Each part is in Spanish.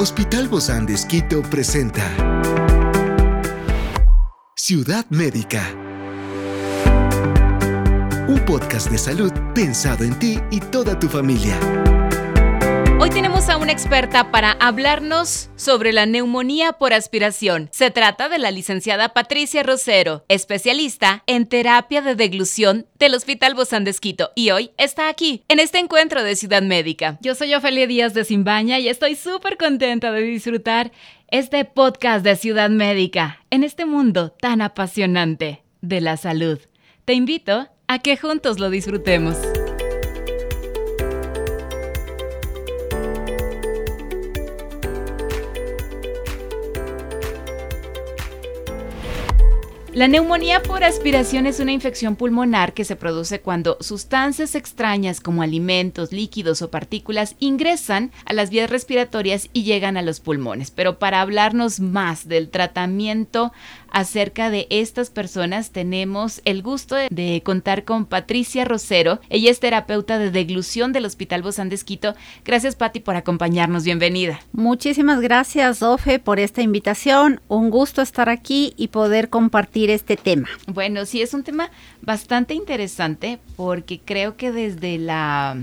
Hospital Bozán de Esquito presenta Ciudad Médica. Un podcast de salud pensado en ti y toda tu familia. Hoy tenemos a una experta para hablarnos sobre la neumonía por aspiración. Se trata de la licenciada Patricia Rosero, especialista en terapia de deglución del Hospital Bozán de Esquito, y hoy está aquí, en este encuentro de Ciudad Médica. Yo soy Ofelia Díaz de Simbaña y estoy súper contenta de disfrutar este podcast de Ciudad Médica en este mundo tan apasionante de la salud. Te invito a que juntos lo disfrutemos. La neumonía por aspiración es una infección pulmonar que se produce cuando sustancias extrañas como alimentos, líquidos o partículas ingresan a las vías respiratorias y llegan a los pulmones. Pero para hablarnos más del tratamiento acerca de estas personas tenemos el gusto de, contar con Patricia Rosero. Ella es terapeuta de deglución del Hospital Bozán de. Gracias, Patti, por acompañarnos. Bienvenida. Muchísimas gracias, Ofe, por esta invitación. Un gusto estar aquí y poder compartir este tema. Bueno, sí, es un tema bastante interesante porque creo que desde la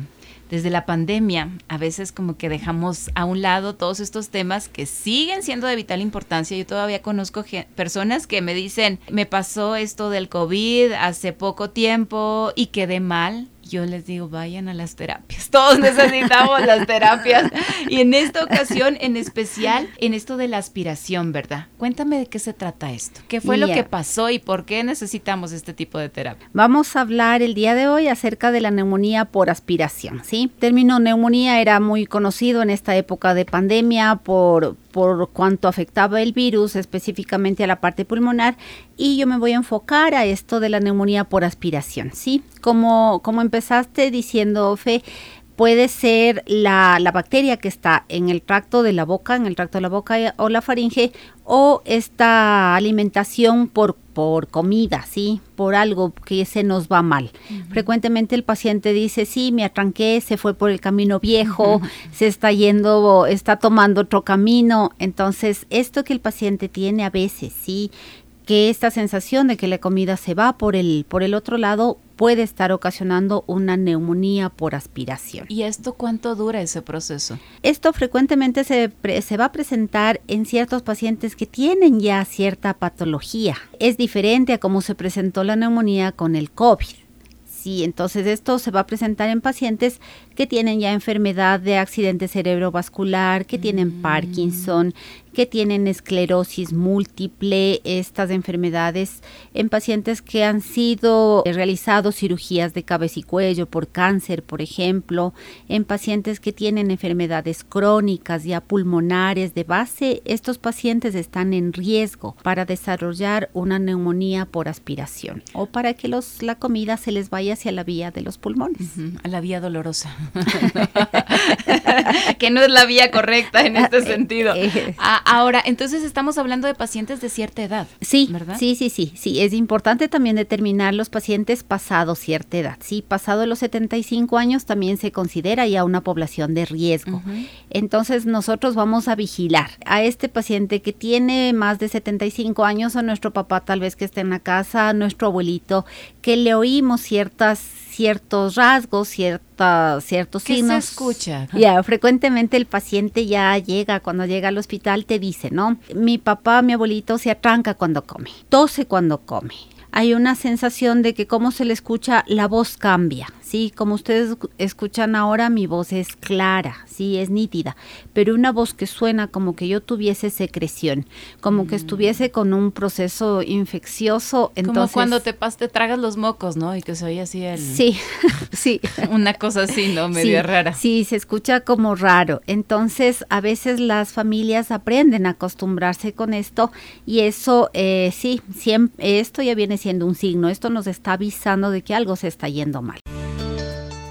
desde la pandemia, a veces como que dejamos a un lado todos estos temas que siguen siendo de vital importancia. Yo todavía conozco personas que me dicen, me pasó esto del COVID hace poco tiempo y quedé mal yo les digo, vayan a las terapias. Todos necesitamos las terapias. Y en esta ocasión, en especial, en esto de la aspiración, ¿verdad? Cuéntame de qué se trata esto. ¿Qué fue lo que pasó y por qué necesitamos este tipo de terapia? Vamos a hablar el día de hoy acerca de la neumonía por aspiración, ¿sí? El término neumonía era muy conocido en esta época de pandemia por por cuanto afectaba el virus específicamente a la parte pulmonar y yo me voy a enfocar a esto de la neumonía por aspiración, ¿sí? Como, como empezaste diciendo, Fe, puede ser la, la, bacteria que está en el tracto de la boca, en el tracto de la boca o la faringe, o esta alimentación por, por comida, ¿sí? Por algo que se nos va mal. Frecuentemente el paciente dice, sí, me atranqué, se fue por el camino viejo, se está yendo, está tomando otro camino. Entonces, esto que el paciente tiene a veces, ¿sí? Que esta sensación de que la comida se va por el, por el otro lado puede estar ocasionando una neumonía por aspiración. ¿Y esto cuánto dura ese proceso? Esto frecuentemente se, se va a presentar en ciertos pacientes que tienen ya cierta patología. Es diferente a cómo se presentó la neumonía con el COVID. Sí, entonces esto se va a presentar en pacientes que tienen ya enfermedad de accidente cerebrovascular, que tienen mm. Parkinson, que tienen esclerosis múltiple, estas enfermedades en pacientes que han sido realizados cirugías de cabeza y cuello por cáncer, por ejemplo, en pacientes que tienen enfermedades crónicas ya pulmonares de base, estos pacientes están en riesgo para desarrollar una neumonía por aspiración o para que los, la comida se les vaya hacia la vía de los pulmones. A la vía dolorosa. que no es la vía correcta en este sentido. Ah, ahora, entonces estamos hablando de pacientes de cierta edad. Sí, ¿verdad? Sí, sí, sí, sí. Es importante también determinar los pacientes pasados cierta edad. Sí, pasado los 75 años también se considera ya una población de riesgo. Entonces nosotros vamos a vigilar a este paciente que tiene más de 75 años, a nuestro papá tal vez que esté en la casa, a nuestro abuelito, que le oímos ciertas ciertos rasgos, cierta, ciertos ¿Qué signos. se escucha? Ya, frecuentemente el paciente ya llega, cuando llega al hospital te dice, ¿no? Mi papá, mi abuelito se atranca cuando come, tose cuando come. Hay una sensación de que como se le escucha, la voz cambia. Sí, como ustedes escuchan ahora, mi voz es clara, sí, es nítida, pero una voz que suena como que yo tuviese secreción, como que estuviese con un proceso infeccioso. Entonces, como cuando te, pas, te tragas los mocos, ¿no? Y que se oye así el... Sí, sí. una cosa así, ¿no? Medio rara. Sí, se escucha como raro. Entonces, a veces las familias aprenden a acostumbrarse con esto y eso, eh, sí, siempre, esto ya viene siendo un signo, esto nos está avisando de que algo se está yendo mal.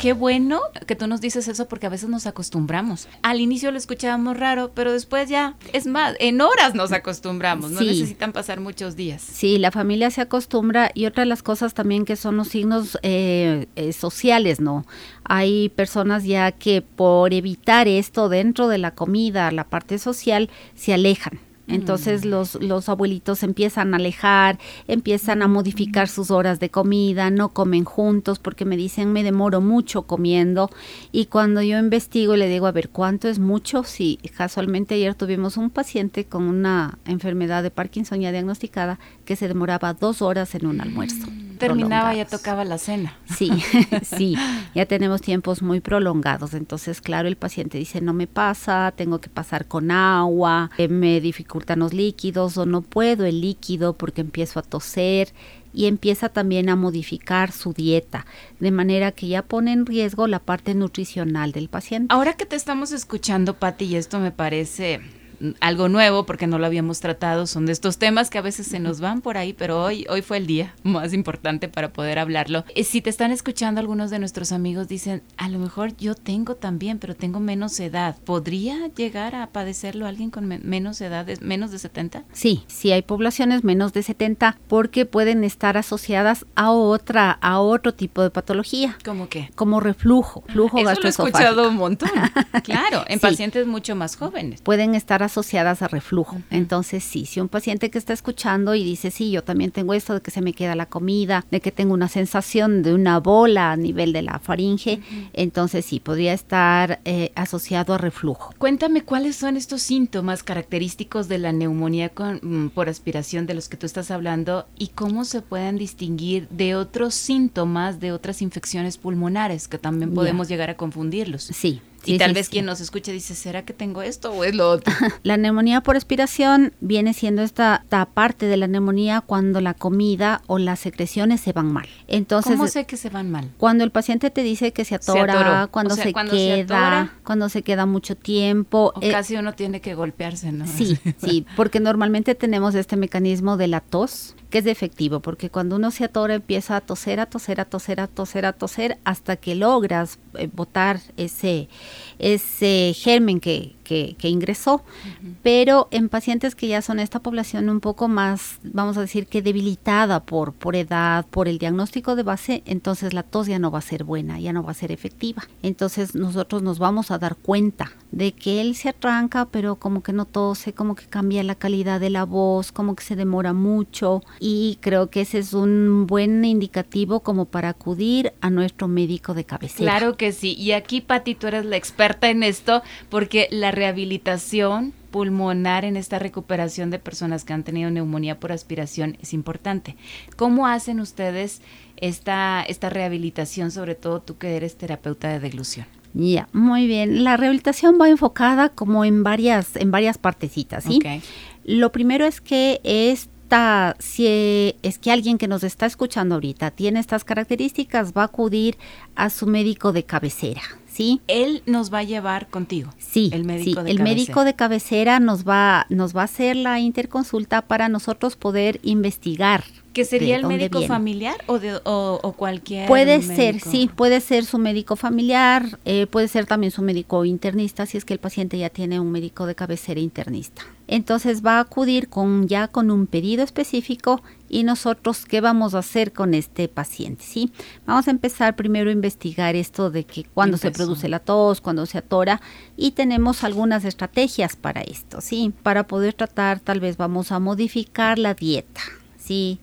Qué bueno que tú nos dices eso porque a veces nos acostumbramos. Al inicio lo escuchábamos raro, pero después ya, es más, en horas nos acostumbramos, no necesitan pasar muchos días. Sí, la familia se acostumbra y otra de las cosas también que son los signos eh, eh, sociales, ¿no? Hay personas ya que por evitar esto dentro de la comida, la parte social, se alejan entonces mm. los, los abuelitos empiezan a alejar, empiezan a modificar sus horas de comida, no comen juntos porque me dicen me demoro mucho comiendo y cuando yo investigo le digo a ver cuánto es mucho, si casualmente ayer tuvimos un paciente con una enfermedad de Parkinson ya diagnosticada que se demoraba dos horas en un almuerzo. Mm. Terminaba ya tocaba la cena. Sí, sí, ya tenemos tiempos muy prolongados, entonces claro el paciente dice no me pasa, tengo que pasar con agua, eh, me dificulta los líquidos o no puedo el líquido porque empiezo a toser y empieza también a modificar su dieta, de manera que ya pone en riesgo la parte nutricional del paciente. Ahora que te estamos escuchando, Patti, y esto me parece algo nuevo porque no lo habíamos tratado, son de estos temas que a veces se nos van por ahí, pero hoy, hoy fue el día más importante para poder hablarlo. Eh, si te están escuchando algunos de nuestros amigos dicen, a lo mejor yo tengo también, pero tengo menos edad, ¿podría llegar a padecerlo alguien con menos edad, menos de 70? Sí, sí hay poblaciones menos de 70 porque pueden estar asociadas a otra, a otro tipo de patología. ¿Cómo qué? Como reflujo, flujo Eso lo he escuchado un montón. claro, en pacientes mucho más jóvenes. Pueden estar asociadas a reflujo. Entonces, sí, si un paciente que está escuchando y dice, sí, yo también tengo esto de que se me queda la comida, de que tengo una sensación de una bola a nivel de la faringe, entonces sí, podría estar eh, asociado a reflujo. Cuéntame cuáles son estos síntomas característicos de la neumonía con, mm, por aspiración de los que tú estás hablando y cómo se pueden distinguir de otros síntomas de otras infecciones pulmonares que también podemos llegar a confundirlos. Sí, y tal vez quien nos escuche dice, ¿será que tengo esto o es lo otro? la neumonía por expiración viene siendo esta, parte de la neumonía cuando la comida o las secreciones se van mal. Entonces, ¿Cómo sé que se van mal? Cuando el paciente te dice que se atora, cuando, se queda, cuando se queda mucho tiempo. O eh, casi uno tiene que golpearse, ¿no? Sí, sí, porque normalmente tenemos este mecanismo de la tos que es efectivo, porque cuando uno se atora empieza a toser, a toser, a toser, a toser, a toser, hasta que logras eh, botar ese, ese germen que, que, ingresó, pero en pacientes que ya son esta población un poco más, vamos a decir que debilitada por, por edad, por el diagnóstico de base, entonces la tos ya no va a ser buena, ya no va a ser efectiva. Entonces nosotros nos vamos a dar cuenta de que él se arranca, pero como que no tose, como que cambia la calidad de la voz, como que se demora mucho y creo que ese es un buen indicativo como para acudir a nuestro médico de cabecera. Claro que sí, y aquí Pati, tú eres la experta en esto porque la rehabilitación pulmonar en esta recuperación de personas que han tenido neumonía por aspiración es importante. ¿Cómo hacen ustedes esta, esta rehabilitación, sobre todo tú que eres terapeuta de deglución? Ya, muy bien. La rehabilitación va enfocada como en varias, en varias partecitas, ¿sí? Lo primero es que esta, si es que alguien que nos está escuchando ahorita tiene estas características, va a acudir a su médico de cabecera, ¿sí? Él nos va a llevar contigo. Sí, el médico de el médico de cabecera nos va, nos va a hacer la interconsulta para nosotros poder investigar. ¿Que sería el médico familiar o, de, o, cualquier Puede ser, sí, puede ser su médico familiar, eh, puede ser también su médico internista si es que el paciente ya tiene un médico de cabecera internista. Entonces va a acudir con ya con un pedido específico y nosotros qué vamos a hacer con este paciente, ¿sí? Vamos a empezar primero a investigar esto de que cuando se produce la tos, cuando se atora y tenemos algunas estrategias para esto, ¿sí? Para poder tratar tal vez vamos a modificar la dieta,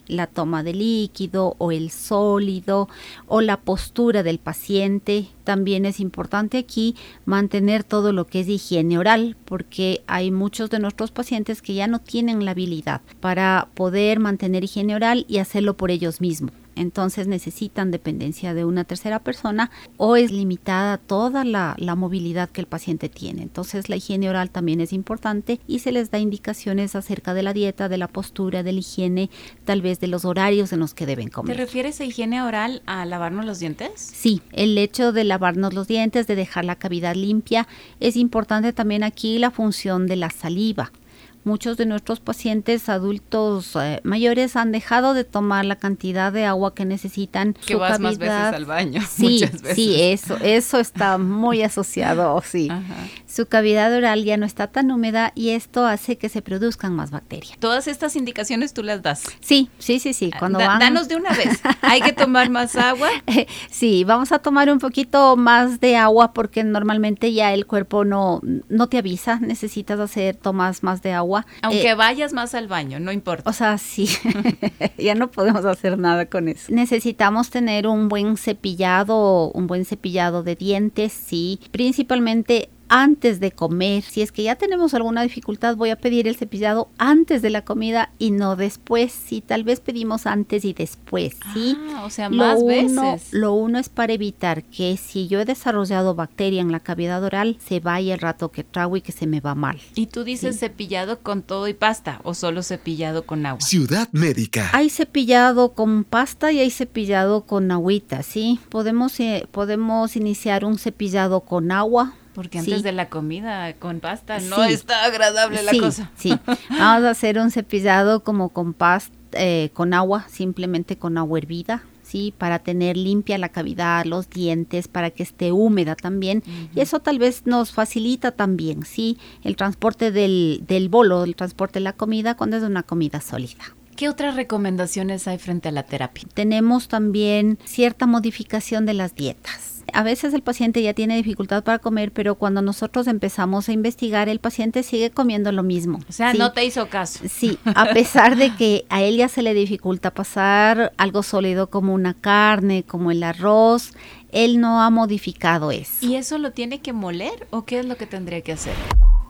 la toma de líquido o el sólido o la postura del paciente. También es importante aquí mantener todo lo que es higiene oral porque hay muchos de nuestros pacientes que ya no tienen la habilidad para poder mantener higiene oral y hacerlo por ellos mismos. Entonces necesitan dependencia de una tercera persona o es limitada toda la, la movilidad que el paciente tiene. Entonces la higiene oral también es importante y se les da indicaciones acerca de la dieta, de la postura, de la higiene, tal vez de los horarios en los que deben comer. ¿Te refieres a higiene oral a lavarnos los dientes? Sí, el hecho de lavarnos los dientes, de dejar la cavidad limpia, es importante también aquí la función de la saliva. Muchos de nuestros pacientes adultos eh, mayores han dejado de tomar la cantidad de agua que necesitan. Que su vas cavidad. más veces al baño. Sí, muchas veces. sí, eso, eso está muy asociado, sí. Ajá. Su cavidad oral ya no está tan húmeda y esto hace que se produzcan más bacterias. Todas estas indicaciones tú las das. Sí, sí, sí, sí. Cuando Da- van, Danos de una vez. Hay que tomar más agua. sí, vamos a tomar un poquito más de agua porque normalmente ya el cuerpo no, no te avisa, necesitas hacer tomas más de agua. Aunque Eh, vayas más al baño, no importa. o sea, sí, ya no podemos hacer nada con eso. Necesitamos tener un buen cepillado, un buen cepillado de dientes, sí, principalmente antes de comer. Si es que ya tenemos alguna dificultad, voy a pedir el cepillado antes de la comida y no después. Sí, tal vez pedimos antes y después, sí. Ah, o sea, Lo más uno, veces. lo uno es para evitar que si yo he desarrollado bacteria en la cavidad oral, se vaya el rato que trago y que se me va mal. Y tú dices cepillado con todo y pasta o solo cepillado con agua. Ciudad Médica. Hay cepillado con pasta y hay cepillado con agüita, ¿sí? Podemos, eh, podemos iniciar un cepillado con agua. Porque antes Sí. de la comida con pasta no Sí. está agradable la sí, cosa. Sí, vamos a hacer un cepillado como con pasta, eh, con agua, simplemente con agua hervida. Sí, para tener limpia la cavidad, los dientes, para que esté húmeda también. Y eso tal vez nos facilita también, sí, el transporte del, del bolo, el transporte de la comida cuando es una comida sólida. ¿Qué otras recomendaciones hay frente a la terapia? Tenemos también cierta modificación de las dietas. A veces el paciente ya tiene dificultad para comer, pero cuando nosotros empezamos a investigar, el paciente sigue comiendo lo mismo. O sea, Sí. no te hizo caso. Sí, a pesar de que a él ya se le dificulta pasar algo sólido como una carne, como el arroz, él no ha modificado eso. ¿Y eso lo tiene que moler o qué es lo que tendría que hacer?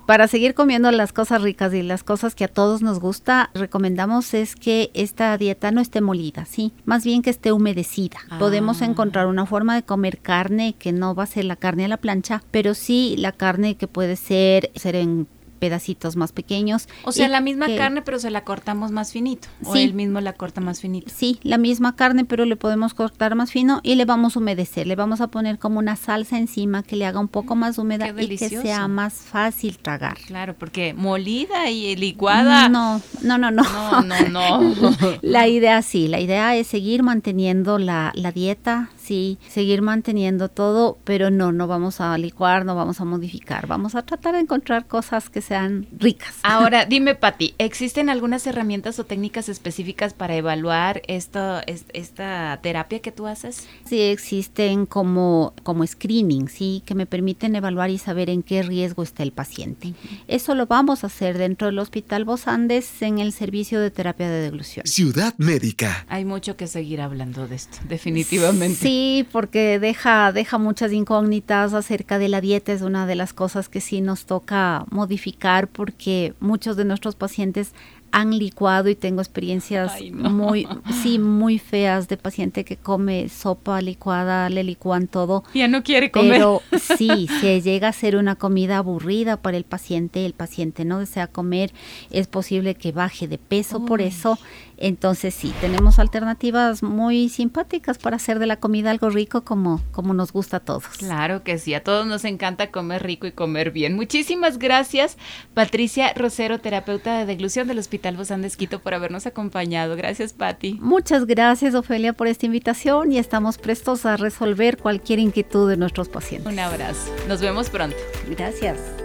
Para seguir comiendo las cosas ricas y las cosas que a todos nos gusta, recomendamos es que esta dieta no esté molida, sí, más bien que esté humedecida. Ah. Podemos encontrar una forma de comer carne que no va a ser la carne a la plancha, pero sí la carne que puede ser, ser en pedacitos más pequeños. O sea, la misma que- carne, pero se la cortamos más finito. O Sí. él mismo la corta más finito. Sí, la misma carne, pero le podemos cortar más fino y le vamos a humedecer. Le vamos a poner como una salsa encima que le haga un poco más húmeda y que sea más fácil tragar. Claro, porque molida y licuada. No, no, no, no. no, no. no. La idea sí, la idea es seguir manteniendo la, la dieta, sí, seguir manteniendo todo, pero no, no vamos a licuar, no vamos a modificar, vamos a tratar de encontrar cosas que sean ricas. Ahora, dime, Pati, ¿existen algunas herramientas o técnicas específicas para evaluar esto, es- esta terapia que tú haces? Sí existen como, como screening, sí, que me permiten evaluar y saber en qué riesgo está el paciente. Eso lo vamos a hacer dentro del Hospital Bos Andes en el servicio de terapia de deglución. Ciudad Médica. Hay mucho que seguir hablando de esto, definitivamente. Sí, porque deja, deja muchas incógnitas acerca de la dieta, es una de las cosas que sí nos toca modificar porque muchos de nuestros pacientes han licuado y tengo experiencias Ay, no. muy, sí, muy feas de paciente que come sopa licuada, le licúan todo. Ya no quiere comer. Pero sí, si llega a ser una comida aburrida para el paciente, el paciente no desea comer, es posible que baje de peso por eso. Entonces sí, tenemos alternativas muy simpáticas para hacer de la comida algo rico como, como nos gusta a todos. Claro que sí, a todos nos encanta comer rico y comer bien. Muchísimas gracias, Patricia Rosero, terapeuta de deglución del Hospital Bozán de Esquito, por habernos acompañado. Gracias, Pati. Muchas gracias, Ofelia, por esta invitación y estamos prestos a resolver cualquier inquietud de nuestros pacientes. Un abrazo. Nos vemos pronto. Gracias.